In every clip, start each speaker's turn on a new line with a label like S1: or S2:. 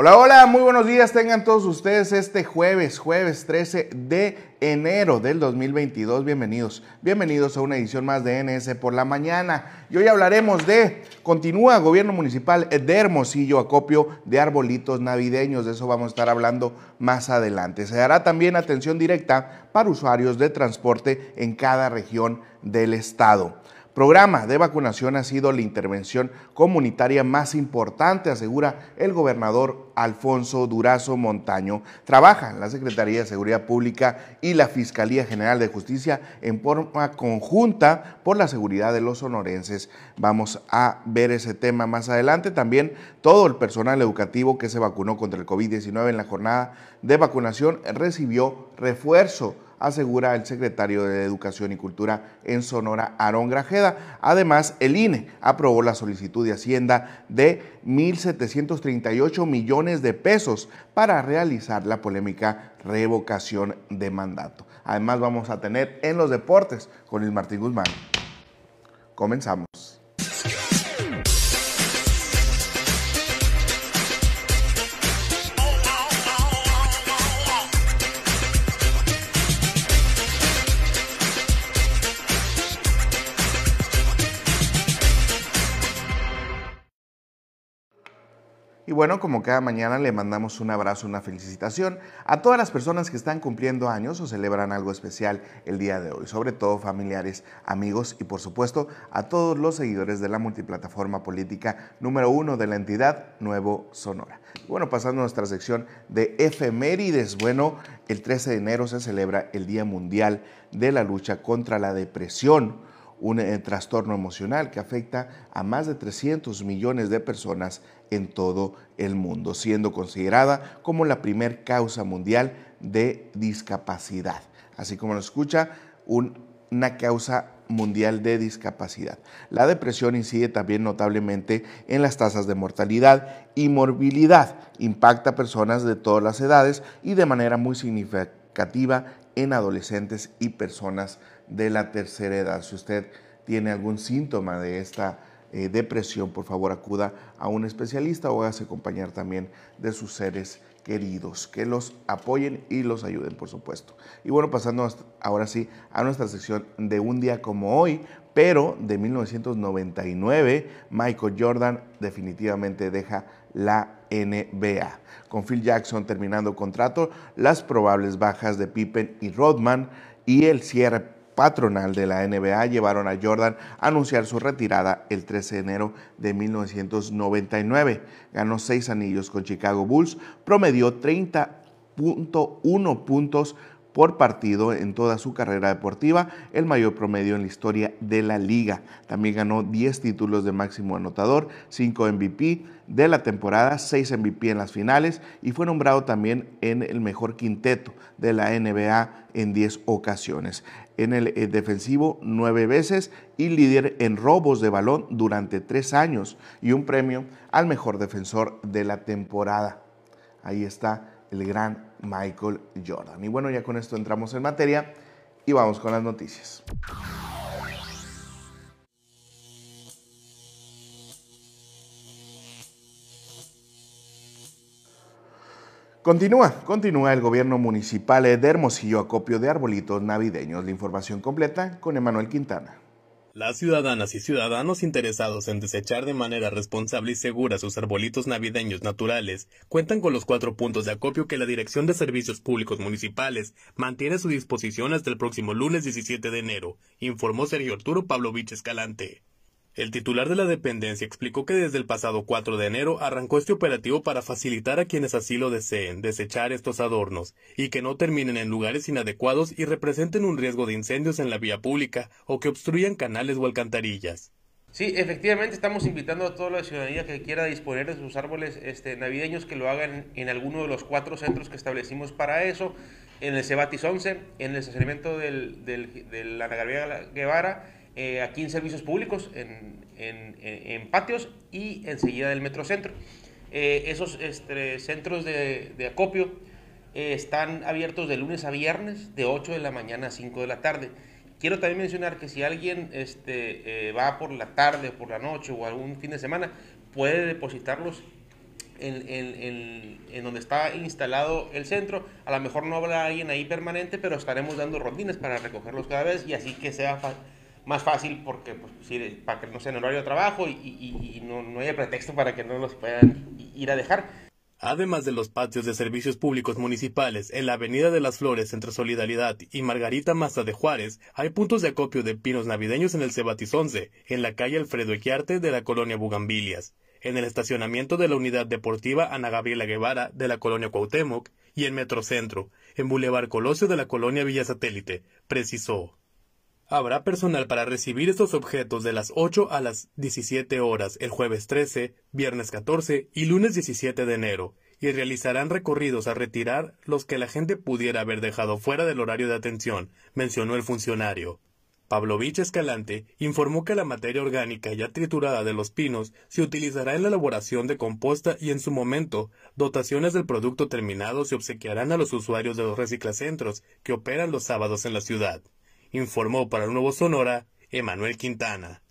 S1: Hola, hola, muy buenos días tengan todos ustedes este jueves, jueves 13 de enero del 2022. Bienvenidos, bienvenidos a una edición más de NS por la mañana. Y hoy hablaremos de, continúa gobierno municipal de Hermosillo, acopio de arbolitos navideños. De eso vamos a estar hablando más adelante. Se dará también atención directa para usuarios de transporte en cada región del estado programa de vacunación ha sido la intervención comunitaria más importante, asegura el gobernador Alfonso Durazo Montaño. Trabaja la Secretaría de Seguridad Pública y la Fiscalía General de Justicia en forma conjunta por la seguridad de los sonorenses. Vamos a ver ese tema más adelante. También todo el personal educativo que se vacunó contra el COVID-19 en la jornada de vacunación recibió refuerzo asegura el secretario de Educación y Cultura en Sonora, Aarón Grajeda. Además, el INE aprobó la solicitud de Hacienda de 1.738 millones de pesos para realizar la polémica revocación de mandato. Además, vamos a tener en los deportes con Luis Martín Guzmán. Comenzamos. Bueno, como cada mañana le mandamos un abrazo, una felicitación a todas las personas que están cumpliendo años o celebran algo especial el día de hoy, sobre todo familiares, amigos y por supuesto a todos los seguidores de la multiplataforma política número uno de la entidad Nuevo Sonora. Bueno, pasando a nuestra sección de efemérides, bueno, el 13 de enero se celebra el Día Mundial de la Lucha contra la Depresión un eh, trastorno emocional que afecta a más de 300 millones de personas en todo el mundo, siendo considerada como la primer causa mundial de discapacidad. Así como lo escucha, una causa mundial de discapacidad. La depresión incide también notablemente en las tasas de mortalidad y morbilidad. Impacta a personas de todas las edades y de manera muy significativa en adolescentes y personas de la tercera edad. Si usted tiene algún síntoma de esta eh, depresión, por favor acuda a un especialista o hágase acompañar también de sus seres queridos, que los apoyen y los ayuden, por supuesto. Y bueno, pasando ahora sí a nuestra sección de un día como hoy, pero de 1999, Michael Jordan definitivamente deja la NBA. Con Phil Jackson terminando contrato, las probables bajas de Pippen y Rodman y el cierre patronal de la NBA llevaron a Jordan a anunciar su retirada el 13 de enero de 1999. Ganó seis anillos con Chicago Bulls, promedió 30.1 puntos por partido en toda su carrera deportiva, el mayor promedio en la historia de la liga. También ganó 10 títulos de máximo anotador, 5 MVP de la temporada, 6 MVP en las finales y fue nombrado también en el mejor quinteto de la NBA en 10 ocasiones. En el eh, defensivo 9 veces y líder en robos de balón durante 3 años y un premio al mejor defensor de la temporada. Ahí está el gran Michael Jordan. Y bueno, ya con esto entramos en materia y vamos con las noticias. Continúa, continúa el gobierno municipal de Hermosillo acopio de arbolitos navideños. La información completa con Emanuel Quintana.
S2: Las ciudadanas y ciudadanos interesados en desechar de manera responsable y segura sus arbolitos navideños naturales cuentan con los cuatro puntos de acopio que la Dirección de Servicios Públicos Municipales mantiene a su disposición hasta el próximo lunes 17 de enero, informó Sergio Arturo Pavlovich Escalante. El titular de la dependencia explicó que desde el pasado 4 de enero arrancó este operativo para facilitar a quienes así lo deseen desechar estos adornos y que no terminen en lugares inadecuados y representen un riesgo de incendios en la vía pública o que obstruyan canales o alcantarillas.
S3: Sí, efectivamente estamos invitando a toda la ciudadanía que quiera disponer de sus árboles este, navideños que lo hagan en alguno de los cuatro centros que establecimos para eso, en el Cebatis 11, en el estacionamiento del, del, de la Guevara, eh, aquí en servicios públicos, en, en, patios y enseguida del Metrocentro. Eh, esos este, centros de, de acopio eh, están abiertos de lunes a viernes, de 8 de la mañana a 5 de la tarde. Quiero también mencionar que si alguien este, va por la tarde, por la noche o algún fin de semana, puede depositarlos en, en, donde está instalado el centro. A lo mejor no habrá alguien ahí permanente, pero estaremos dando rondines para recogerlos cada vez y así que sea más fácil porque pues, para que no sea en horario de trabajo y, y, no, no, haya pretexto para que no los puedan ir a dejar.
S2: Además de los patios de servicios públicos municipales en la Avenida de las Flores entre Solidaridad y Margarita Maza de Juárez, hay puntos de acopio de pinos navideños en el Cebatis 11, en la calle Alfredo Equiarte de la colonia Bugambilias en el estacionamiento de la Unidad Deportiva Ana Gabriela Guevara de la colonia Cuauhtémoc y en Metrocentro, en Boulevard Colosio de la colonia Villa Satélite, precisó. Habrá personal para recibir estos objetos de las 8 a las 17 horas el jueves 13, viernes 14 y lunes 17 de enero, y realizarán recorridos a retirar los que la gente pudiera haber dejado fuera del horario de atención, mencionó el funcionario. Pavlovich Escalante informó que la materia orgánica ya triturada de los pinos se utilizará en la elaboración de composta y en su momento dotaciones del producto terminado se obsequiarán a los usuarios de los reciclacentros que operan los sábados en la ciudad. Informó para el Nuevo Sonora Emanuel Quintana.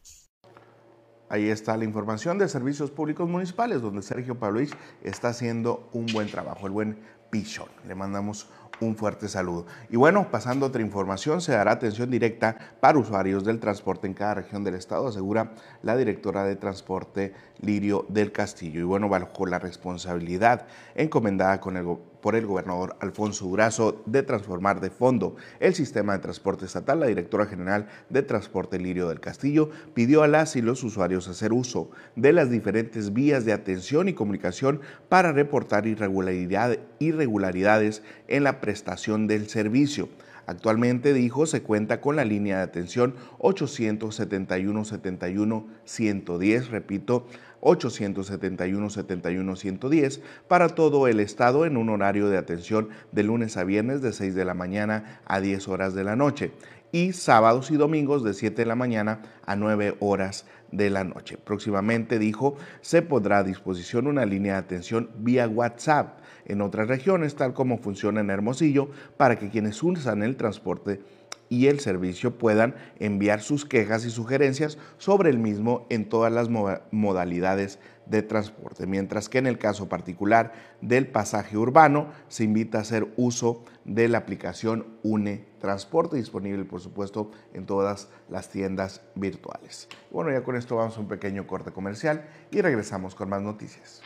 S1: Ahí está la información de servicios públicos municipales, donde Sergio Pavlovich está haciendo un buen trabajo, el buen pichón. Le mandamos un fuerte saludo. Y bueno, pasando a otra información, se dará atención directa para usuarios del transporte en cada región del estado, asegura la directora de transporte Lirio del Castillo. Y bueno, bajo la responsabilidad encomendada con el por el gobernador Alfonso Durazo de transformar de fondo el sistema de transporte estatal, la directora general de Transporte Lirio del Castillo pidió a las y los usuarios hacer uso de las diferentes vías de atención y comunicación para reportar irregularidades en la prestación del servicio. Actualmente, dijo, se cuenta con la línea de atención 871-71-110, repito, 871-71-110 para todo el estado en un horario de atención de lunes a viernes de 6 de la mañana a 10 horas de la noche y sábados y domingos de 7 de la mañana a 9 horas de la noche. Próximamente, dijo, se pondrá a disposición una línea de atención vía WhatsApp en otras regiones, tal como funciona en Hermosillo, para que quienes usan el transporte y el servicio puedan enviar sus quejas y sugerencias sobre el mismo en todas las modalidades de transporte, mientras que en el caso particular del pasaje urbano se invita a hacer uso de la aplicación UNE Transporte, disponible por supuesto en todas las tiendas virtuales. Bueno, ya con esto vamos a un pequeño corte comercial y regresamos con más noticias.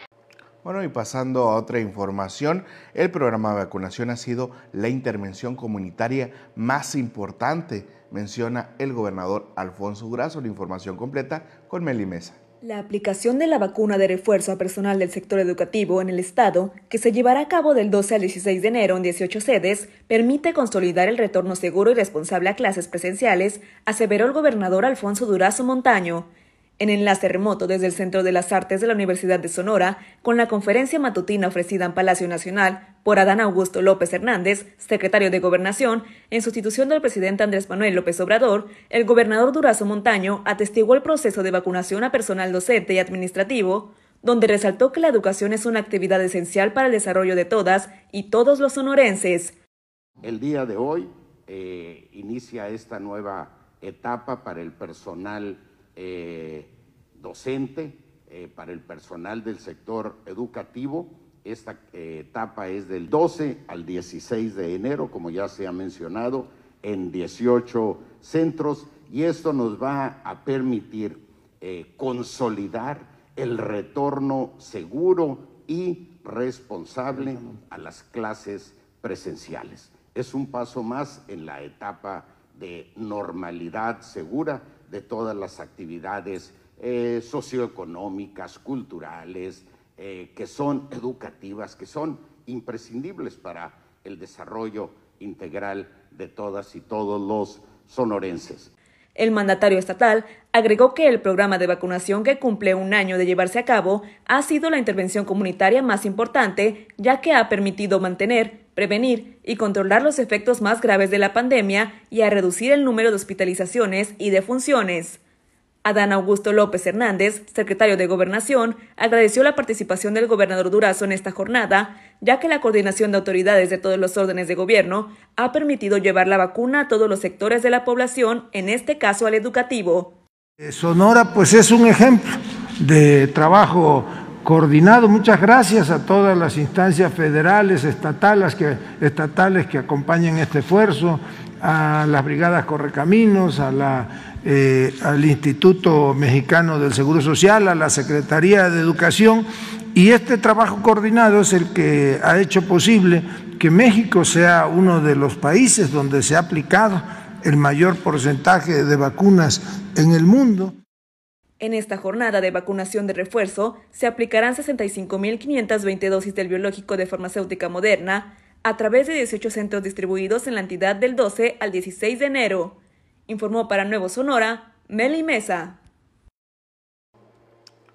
S1: Bueno, y pasando a otra información, el programa de vacunación ha sido la intervención comunitaria más importante, menciona el gobernador Alfonso Durazo. La información completa con Meli Mesa.
S4: La aplicación de la vacuna de refuerzo a personal del sector educativo en el Estado, que se llevará a cabo del 12 al 16 de enero en 18 sedes, permite consolidar el retorno seguro y responsable a clases presenciales, aseveró el gobernador Alfonso Durazo Montaño en enlace remoto desde el Centro de las Artes de la Universidad de Sonora, con la conferencia matutina ofrecida en Palacio Nacional por Adán Augusto López Hernández, secretario de Gobernación, en sustitución del presidente Andrés Manuel López Obrador, el gobernador Durazo Montaño atestiguó el proceso de vacunación a personal docente y administrativo, donde resaltó que la educación es una actividad esencial para el desarrollo de todas y todos los sonorenses.
S5: El día de hoy eh, inicia esta nueva etapa para el personal eh, docente, eh, para el personal del sector educativo. Esta eh, etapa es del 12 al 16 de enero, como ya se ha mencionado, en 18 centros y esto nos va a permitir consolidar el retorno seguro y responsable a las clases presenciales. Es un paso más en la etapa de normalidad segura de todas las actividades eh, socioeconómicas, culturales, eh, que son educativas, que son imprescindibles para el desarrollo integral de todas y todos los sonorenses.
S4: El mandatario estatal agregó que el programa de vacunación que cumple un año de llevarse a cabo ha sido la intervención comunitaria más importante, ya que ha permitido mantener, prevenir y controlar los efectos más graves de la pandemia y a reducir el número de hospitalizaciones y defunciones. Adán Augusto López Hernández, secretario de Gobernación, agradeció la participación del gobernador Durazo en esta jornada, ya que la coordinación de autoridades de todos los órdenes de gobierno ha permitido llevar la vacuna a todos los sectores de la población, en este caso al educativo.
S6: Sonora pues es un ejemplo de trabajo coordinado. Muchas gracias a todas las instancias federales, estatales que, estatales que acompañan este esfuerzo, a las brigadas Correcaminos, a la, eh, al Instituto Mexicano del Seguro Social, a la Secretaría de Educación. Y este trabajo coordinado es el que ha hecho posible que México sea uno de los países donde se ha aplicado el mayor porcentaje de vacunas en el mundo.
S4: En esta jornada de vacunación de refuerzo se aplicarán 65.520 dosis del biológico de farmacéutica moderna a través de 18 centros distribuidos en la entidad del 12 al 16 de enero, informó para Nuevo Sonora Meli Mesa.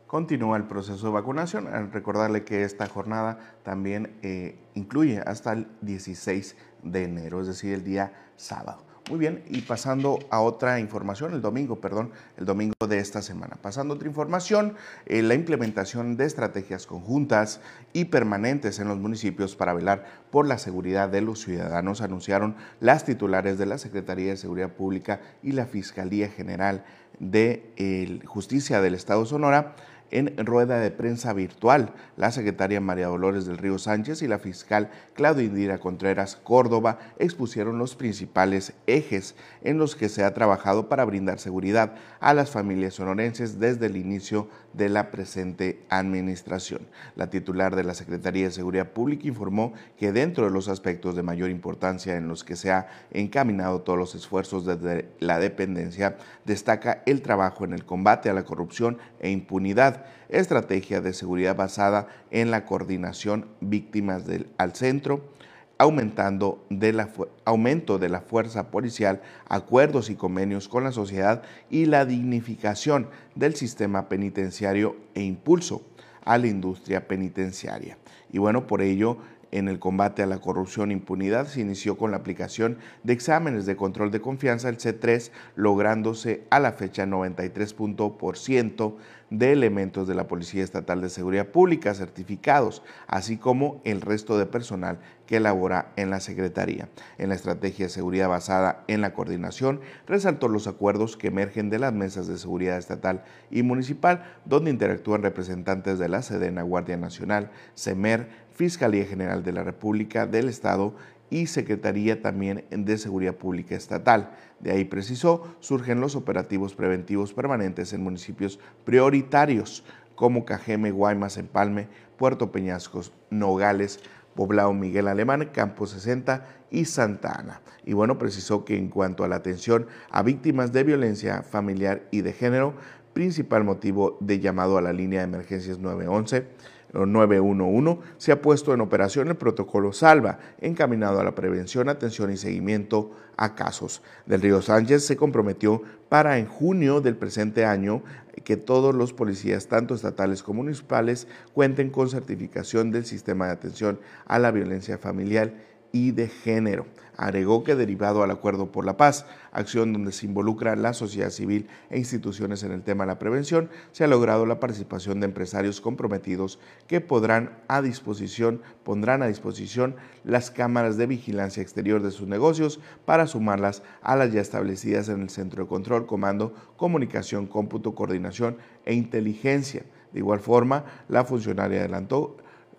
S1: Continúa el proceso de vacunación. Recordarle que esta jornada también eh, incluye hasta el 16 de enero, es decir, el día sábado. Muy bien, y pasando a otra información, el domingo, perdón, el domingo de esta semana. Pasando a otra información, eh, la implementación de estrategias conjuntas y permanentes en los municipios para velar por la seguridad de los ciudadanos, anunciaron las titulares de la Secretaría de Seguridad Pública y la Fiscalía General de Justicia del Estado Sonora en rueda de prensa virtual. La secretaria María Dolores del Río Sánchez y la fiscal Claudia Indira Contreras Córdoba expusieron los principales ejes en los que se ha trabajado para brindar seguridad a las familias sonorenses desde el inicio de la presente administración. La titular de la Secretaría de Seguridad Pública informó que dentro de los aspectos de mayor importancia en los que se ha encaminado todos los esfuerzos desde la dependencia, destaca el trabajo en el combate a la corrupción e impunidad, estrategia de seguridad basada en la coordinación víctimas del, al centro, aumentando aumento de la fuerza policial, acuerdos y convenios con la sociedad y la dignificación del sistema penitenciario e impulso a la industria penitenciaria. Y bueno, por ello en el combate a la corrupción e impunidad se inició con la aplicación de exámenes de control de confianza, el C3, lográndose a la fecha 93% de elementos de la Policía Estatal de Seguridad Pública certificados, así como el resto de personal que elabora en la Secretaría. En la estrategia de seguridad basada en la coordinación, resaltó los acuerdos que emergen de las mesas de seguridad estatal y municipal, donde interactúan representantes de la Sedena, Guardia Nacional, CEMER, Fiscalía General de la República, del Estado y Secretaría también de Seguridad Pública Estatal. De ahí precisó, surgen los operativos preventivos permanentes en municipios prioritarios como Cajeme, Guaymas, Empalme, Puerto Peñascos, Nogales, Poblado Miguel Alemán, Campo 60 y Santa Ana. Y bueno, precisó que en cuanto a la atención a víctimas de violencia familiar y de género, principal motivo de llamado a la línea de emergencias 911, 911 se ha puesto en operación el protocolo Salva, encaminado a la prevención, atención y seguimiento a casos. Del Río Sánchez se comprometió para en junio del presente año que todos los policías, tanto estatales como municipales, cuenten con certificación del sistema de atención a la violencia familiar y de género. Agregó que derivado al Acuerdo por la Paz, acción donde se involucra la sociedad civil e instituciones en el tema de la prevención, se ha logrado la participación de empresarios comprometidos que podrán a disposición, pondrán a disposición las cámaras de vigilancia exterior de sus negocios para sumarlas a las ya establecidas en el Centro de Control, Comando, Comunicación, Cómputo, Coordinación e Inteligencia. De igual forma, la funcionaria adelantó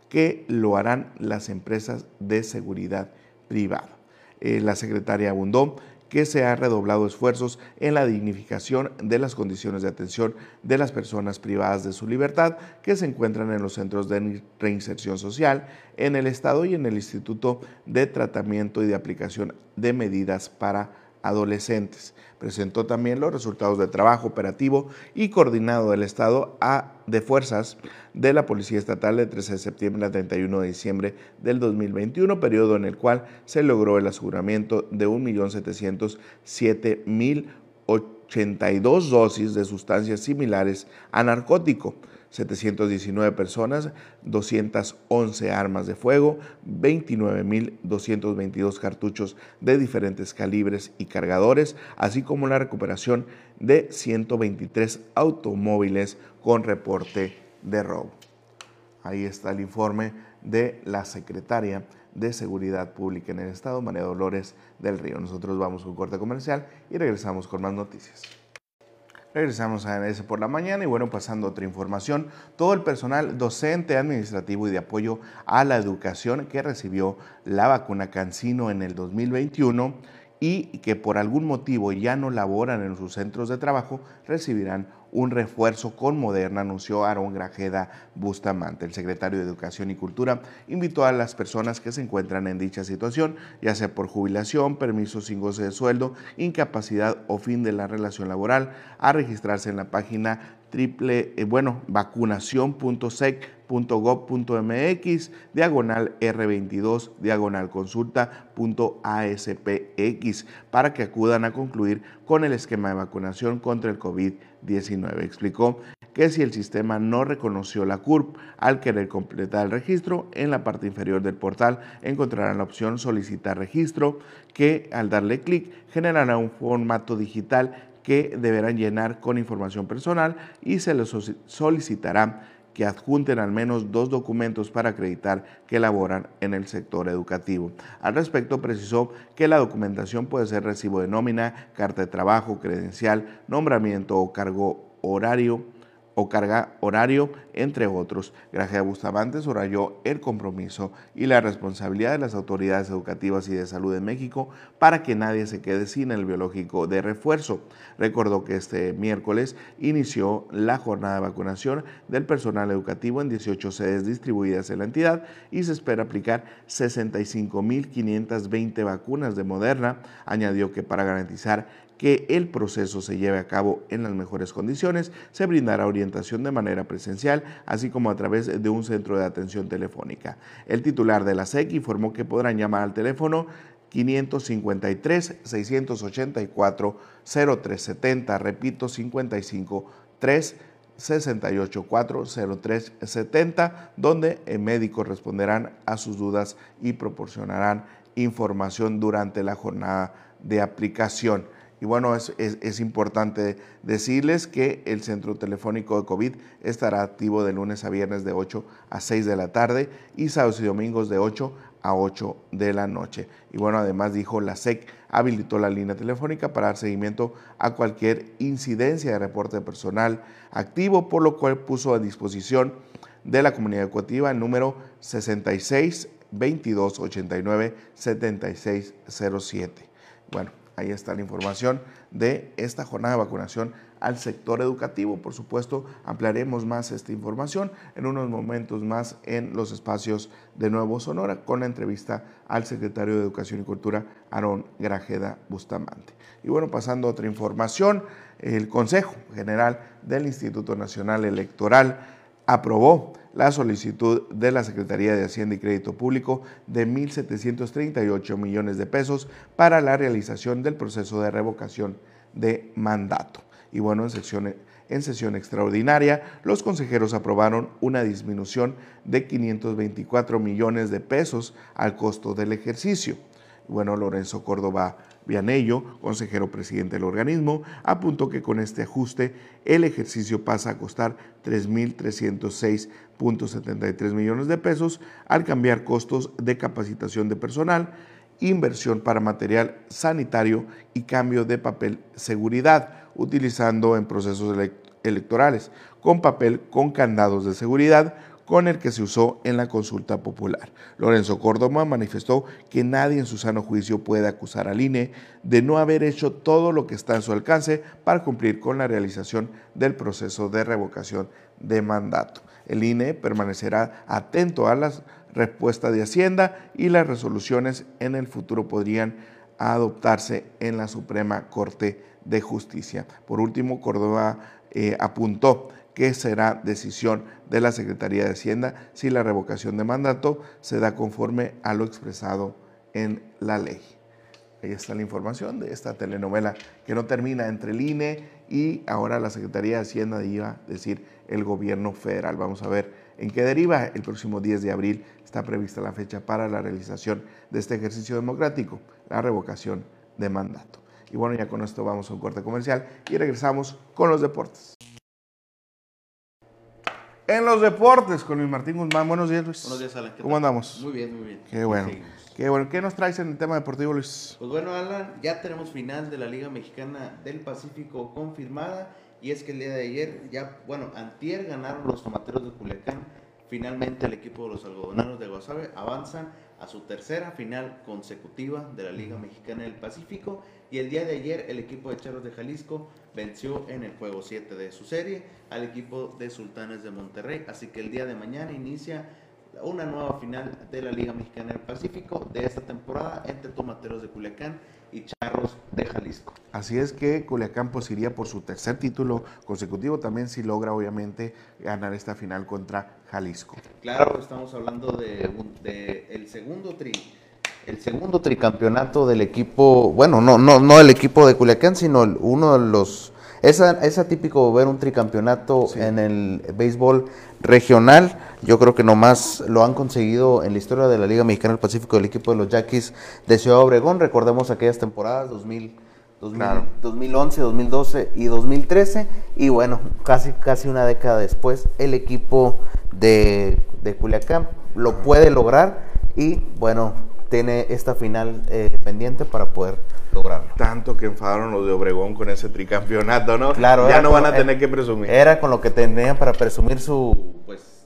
S1: que lo harán las empresas de seguridad privada. Eh, la secretaria abundó que se ha redoblado esfuerzos en la dignificación de las condiciones de atención de las personas privadas de su libertad que se encuentran en los centros de reinserción social, en el Estado y en el Instituto de Tratamiento y de Aplicación de Medidas para adolescentes. Presentó también los resultados de trabajo operativo y coordinado del Estado a, de Fuerzas de la Policía Estatal de 13 de septiembre a 31 de diciembre del 2021, periodo en el cual se logró el aseguramiento de 1.707.082 dosis de sustancias similares a narcótico 719 personas, 211 armas de fuego, 29.222 cartuchos de diferentes calibres y cargadores, así como la recuperación de 123 automóviles con reporte de robo. Ahí está el informe de la secretaria de Seguridad Pública en el Estado, María Dolores del Río. Nosotros vamos a un corte comercial y regresamos con más noticias. Regresamos a ese por la mañana y bueno, pasando a otra información, todo el personal docente, administrativo y de apoyo a la educación que recibió la vacuna Cancino en el 2021 y que por algún motivo ya no laboran en sus centros de trabajo recibirán un refuerzo con Moderna, anunció Aaron Grajeda Bustamante. El secretario de Educación y Cultura invitó a las personas que se encuentran en dicha situación, ya sea por jubilación, permiso sin goce de sueldo, incapacidad o fin de la relación laboral, a registrarse en la página triple, eh, bueno, vacunación.sec.gov.mx, diagonal R22, diagonal consulta.aspx, para que acudan a concluir con el esquema de vacunación contra el COVID-19. Explicó que si el sistema no reconoció la CURP al querer completar el registro, en la parte inferior del portal encontrarán la opción solicitar registro, que al darle clic generará un formato digital que deberán llenar con información personal y se les solicitará que adjunten al menos dos documentos para acreditar que laboran en el sector educativo. Al respecto, precisó que la documentación puede ser recibo de nómina, carta de trabajo, credencial, nombramiento o cargo horario o carga horario, entre otros. Grajea Bustamante subrayó el compromiso y la responsabilidad de las autoridades educativas y de salud de México para que nadie se quede sin el biológico de refuerzo. Recordó que este miércoles inició la jornada de vacunación del personal educativo en 18 sedes distribuidas en la entidad y se espera aplicar 65.520 vacunas de Moderna. Añadió que para garantizar que el proceso se lleve a cabo en las mejores condiciones, se brindará orientación de manera presencial, así como a través de un centro de atención telefónica. El titular de la SEC informó que podrán llamar al teléfono 553-684-0370, repito, 553 684-0370, donde médicos responderán a sus dudas y proporcionarán información durante la jornada de aplicación. Y bueno, es, importante decirles que el centro telefónico de COVID estará activo de lunes a viernes de 8 a 6 de la tarde y sábados y domingos de 8 a 8 de la noche. Y bueno, además dijo la SEC habilitó la línea telefónica para dar seguimiento a cualquier incidencia de reporte personal activo, por lo cual puso a disposición de la comunidad educativa el número 66 22 89 76 07. Bueno, Ahí está la información de esta jornada de vacunación al sector educativo. Por supuesto, ampliaremos más esta información en unos momentos más en los espacios de Nuevo Sonora con la entrevista al secretario de Educación y Cultura, Aarón Grajeda Bustamante. Y bueno, pasando a otra información, el Consejo General del Instituto Nacional Electoral aprobó la solicitud de la Secretaría de Hacienda y Crédito Público de 1.738 millones de pesos para la realización del proceso de revocación de mandato. Y bueno, en en sesión extraordinaria, los consejeros aprobaron una disminución de 524 millones de pesos al costo del ejercicio. Bueno, Lorenzo Córdoba Vianello, consejero presidente del organismo, apuntó que con este ajuste el ejercicio pasa a costar 3.306.73 millones de pesos al cambiar costos de capacitación de personal, inversión para material sanitario y cambio de papel seguridad, utilizando en procesos electorales, con papel con candados de seguridad, con el que se usó en la consulta popular. Lorenzo Córdoba manifestó que nadie en su sano juicio puede acusar al INE de no haber hecho todo lo que está en su alcance para cumplir con la realización del proceso de revocación de mandato. El INE permanecerá atento a las respuestas de Hacienda y las resoluciones en el futuro podrían adoptarse en la Suprema Corte de Justicia. Por último, Córdoba eh, apuntó que será decisión de la Secretaría de Hacienda si la revocación de mandato se da conforme a lo expresado en la ley. Ahí está la información de esta telenovela que no termina entre el INE y ahora la Secretaría de Hacienda iba a decir el gobierno federal. Vamos a ver en qué deriva. El próximo 10 de abril está prevista la fecha para la realización de este ejercicio democrático, la revocación de mandato. Y bueno, ya con esto vamos a un corte comercial y regresamos con los deportes. En los deportes con Luis Martín Guzmán. Buenos días, Luis.
S7: Buenos días, Alan.
S1: ¿Cómo andamos?
S7: Muy bien, muy bien.
S1: Qué bueno. Qué bueno. ¿Qué nos traes en el tema deportivo, Luis?
S7: Pues bueno, Alan, ya tenemos final de la Liga Mexicana del Pacífico confirmada y es que el día de ayer, ya, bueno, antier ganaron los tomateros de Culiacán. Finalmente el equipo de los algodoneros de Guasave avanzan a su tercera final consecutiva de la Liga Mexicana del Pacífico. Y el día de ayer el equipo de Charros de Jalisco venció en el juego 7 de su serie al equipo de Sultanes de Monterrey. Así que el día de mañana inicia una nueva final de la Liga Mexicana del Pacífico de esta temporada entre Tomateros de Culiacán y Charros de Jalisco.
S1: Así es que Culiacán pues iría por su tercer título consecutivo también si logra obviamente ganar esta final contra Jalisco.
S7: Claro, estamos hablando de, de el segundo tri el segundo tricampeonato del equipo, bueno, no no no el equipo de Culiacán, sino uno de los es, es atípico ver un tricampeonato en el béisbol regional. Yo creo que nomás lo han conseguido en la historia de la Liga Mexicana del Pacífico el equipo de los Yaquis de Ciudad Obregón. Recordemos aquellas temporadas 2000, 2011, 2012 y 2013. Y bueno, casi, casi una década después, el equipo de, de Culiacán lo puede lograr. Y bueno, tiene esta final eh, pendiente para poder lograrlo.
S1: Tanto que enfadaron los de Obregón con ese tricampeonato, ¿no?
S7: Claro.
S1: Ya no van a tener que presumir.
S7: Era con lo que tenían para presumir su, pues,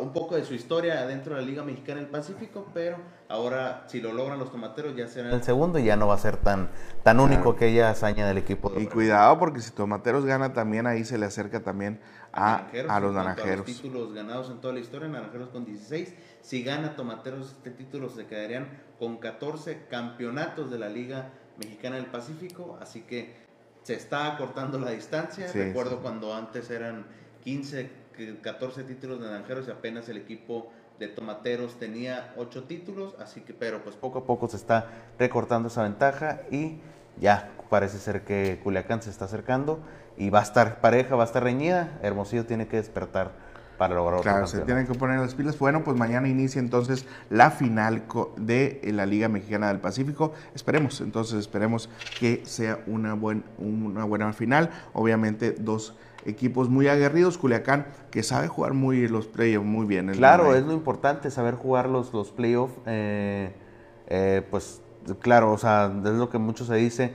S7: un poco de su historia dentro de la Liga Mexicana del Pacífico, pero ahora si lo logran los tomateros ya será el segundo y ya no va a ser tan, tan único que ella hazaña del equipo.
S1: De y cuidado porque si tomateros gana también ahí se le acerca también a, a los naranjeros.
S7: los títulos ganados en toda la historia, naranjeros con 16. Si gana tomateros este título se quedarían con 14 campeonatos de la Liga Mexicana del Pacífico, así que se está acortando la distancia. Recuerdo cuando antes eran 15 14 títulos de naranjeros y apenas el equipo de tomateros tenía 8 títulos, así que pero pues poco a poco se está recortando esa ventaja y ya parece ser que Culiacán se está acercando y va a estar pareja, va a estar reñida, Hermosillo tiene que despertar para lograr
S1: Claro, se tienen que poner las pilas. Bueno, pues mañana inicia entonces la final de la Liga Mexicana del Pacífico. Esperemos, entonces esperemos que sea una, buen, una buena final. Obviamente dos equipos muy aguerridos, Culiacán, que sabe jugar muy los playoffs muy bien.
S7: Claro, es lo importante, saber jugar los, los playoffs. Eh, eh, pues claro, o sea, es lo que mucho se dice.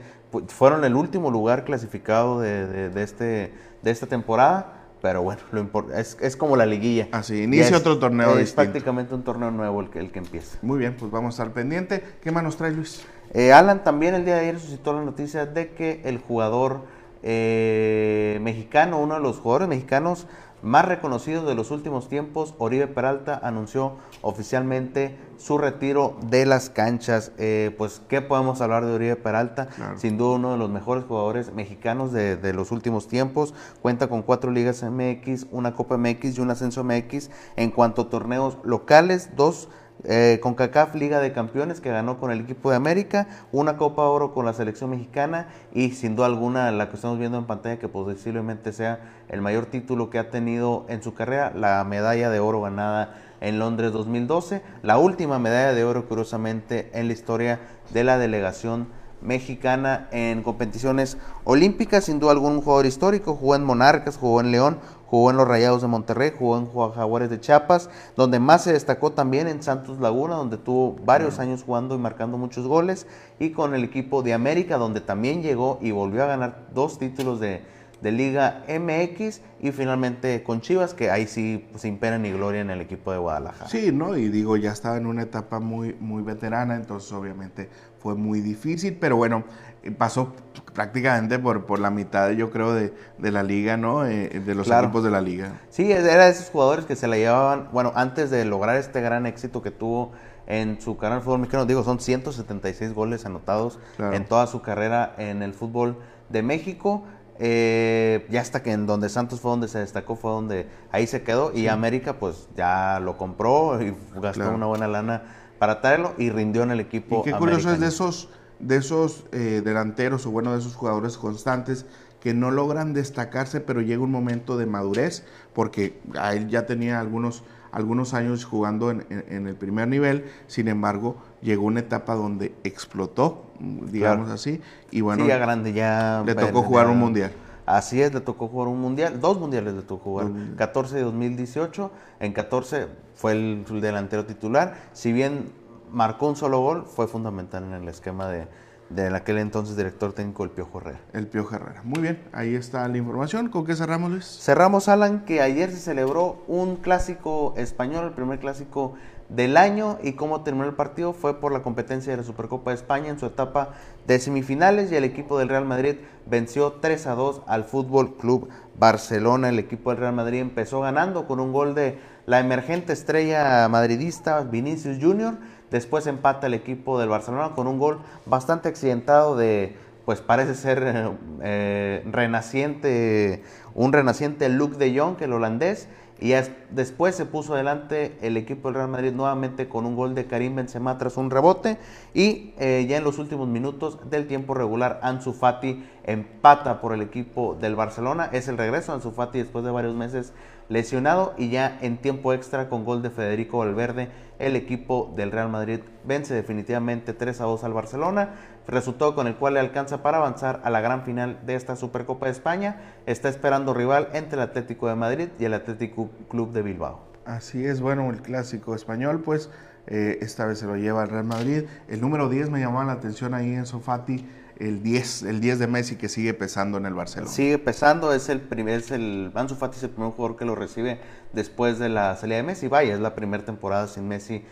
S7: Fueron el último lugar clasificado de, de, este, de esta temporada. Pero bueno, lo es, es como la liguilla.
S1: Así, inicia otro torneo
S7: Es prácticamente un torneo nuevo el que, el que empieza.
S1: Muy bien, pues vamos a estar pendiente. ¿Qué más nos trae Luis?
S7: Eh, Alan también el día de ayer suscitó la noticia de que el jugador eh, mexicano, uno de los jugadores mexicanos más reconocidos de los últimos tiempos, Oribe Peralta, anunció oficialmente su retiro de las canchas. Eh, pues, ¿qué podemos hablar de Oribe Peralta? Sin duda uno de los mejores jugadores mexicanos de, de, los últimos tiempos. Cuenta con cuatro ligas MX, una Copa MX y un Ascenso MX. En cuanto a torneos locales, dos eh, con CACAF Liga de Campeones que ganó con el equipo de América, una Copa Oro con la selección mexicana y sin duda alguna la que estamos viendo en pantalla que posiblemente sea el mayor título que ha tenido en su carrera, la medalla de oro ganada en Londres 2012, la última medalla de oro curiosamente en la historia de la delegación mexicana en competiciones olímpicas, sin duda algún jugador histórico, jugó en Monarcas, jugó en León, jugó en los Rayados de Monterrey, jugó en Jaguares de Chiapas, donde más se destacó también en Santos Laguna, donde tuvo varios años jugando y marcando muchos goles, y con el equipo de América, donde también llegó y volvió a ganar dos títulos de, de Liga MX y finalmente con Chivas, que ahí sí sin pena ni gloria en el equipo de Guadalajara.
S1: Sí, ¿no? Y digo, ya estaba en una etapa muy, muy veterana, entonces obviamente fue muy difícil, pero bueno, pasó prácticamente por, por la mitad, yo creo, de, de la liga, ¿no? Eh, de los equipos de la liga.
S7: Sí, era de esos jugadores que se la llevaban, bueno, antes de lograr este gran éxito que tuvo en su carrera en el fútbol mexicano, digo, son 176 goles anotados en toda su carrera en el fútbol de México. Eh, ya hasta que en donde Santos fue donde se destacó, fue donde ahí se quedó. Y América, pues ya lo compró y gastó una buena lana para traerlo y rindió en el equipo.
S1: Y qué curioso es de esos, de esos eh, delanteros o bueno, de esos jugadores constantes que no logran destacarse, pero llega un momento de madurez, porque a él ya tenía algunos, algunos años jugando en, el primer nivel, sin embargo, llegó una etapa donde explotó, digamos así, y bueno,
S7: ya grande, ya
S1: le tocó jugar un mundial.
S7: Así es, le tocó jugar un mundial, dos mundiales le tocó jugar, 14 de 2018, en 14 fue el, delantero titular, si bien marcó un solo gol, fue fundamental en el esquema de, de aquel entonces director técnico el Piojo Herrera.
S1: El Piojo Herrera. Muy bien, ahí está la información. ¿Con qué cerramos, Luis?
S7: Cerramos, Alan, que ayer se celebró un clásico español, el primer clásico del año y cómo terminó el partido fue por la competencia de la Supercopa de España en su etapa de semifinales y el equipo del Real Madrid venció 3 a 2 al Fútbol Club Barcelona. El equipo del Real Madrid empezó ganando con un gol de la emergente estrella madridista Vinicius Junior Después empata el equipo del Barcelona con un gol bastante accidentado de, pues parece ser eh, renaciente, un renaciente Luke de Jong, el holandés. Y después se puso adelante el equipo del Real Madrid nuevamente con un gol de Karim Benzema tras un rebote. Y eh, ya en los últimos minutos del tiempo regular, Ansu Fati empata por el equipo del Barcelona. Es el regreso de Ansu Fati después de varios meses lesionado. Y ya en tiempo extra con gol de Federico Valverde, el equipo del Real Madrid vence definitivamente 3 a 2 al Barcelona resultado con el cual le alcanza para avanzar a la gran final de esta Supercopa de España. Está esperando rival entre el Atlético de Madrid y el Atlético Club de Bilbao.
S1: Así es, bueno, el clásico español, pues eh, esta vez se lo lleva el Real Madrid. El número 10 me llamó la atención ahí en Sofati, el 10, el 10 de Messi que sigue pesando en el Barcelona.
S7: Sigue pesando, es el primer, es el Ansu Fati es el primer jugador que lo recibe después de la salida de Messi. Vaya, es la primera temporada sin Messi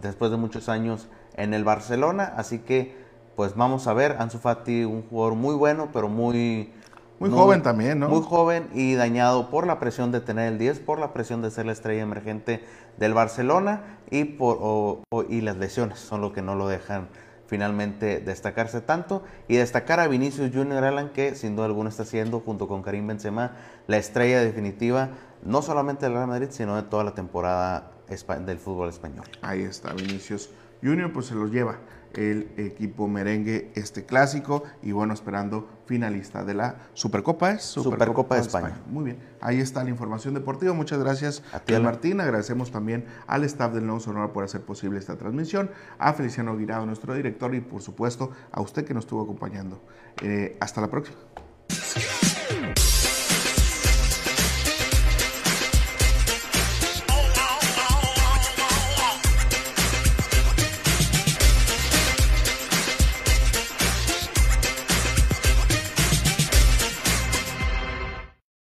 S7: después de muchos años en el Barcelona, así que pues vamos a ver, Ansu Fati, un jugador muy bueno, pero muy...
S1: Muy, joven también, ¿no?
S7: Muy joven y dañado por la presión de tener el 10, por la presión de ser la estrella emergente del Barcelona y, por, y las lesiones son lo que no lo dejan finalmente destacarse tanto y destacar a Vinicius Junior Alan que sin duda alguna está siendo junto con Karim Benzema la estrella definitiva no solamente del Real Madrid sino de toda la temporada del fútbol español.
S1: Ahí está Vinicius Junior pues se los lleva el equipo merengue este clásico y bueno, esperando finalista de la Supercopa es
S7: Supercopa, de España.
S1: Muy bien, ahí está la información deportiva. Muchas gracias a ti, Martín. Agradecemos también al staff del Nuevo Sonora por hacer posible esta transmisión, a Feliciano Guirado, nuestro director, y por supuesto a usted que nos estuvo acompañando. Eh, hasta la próxima.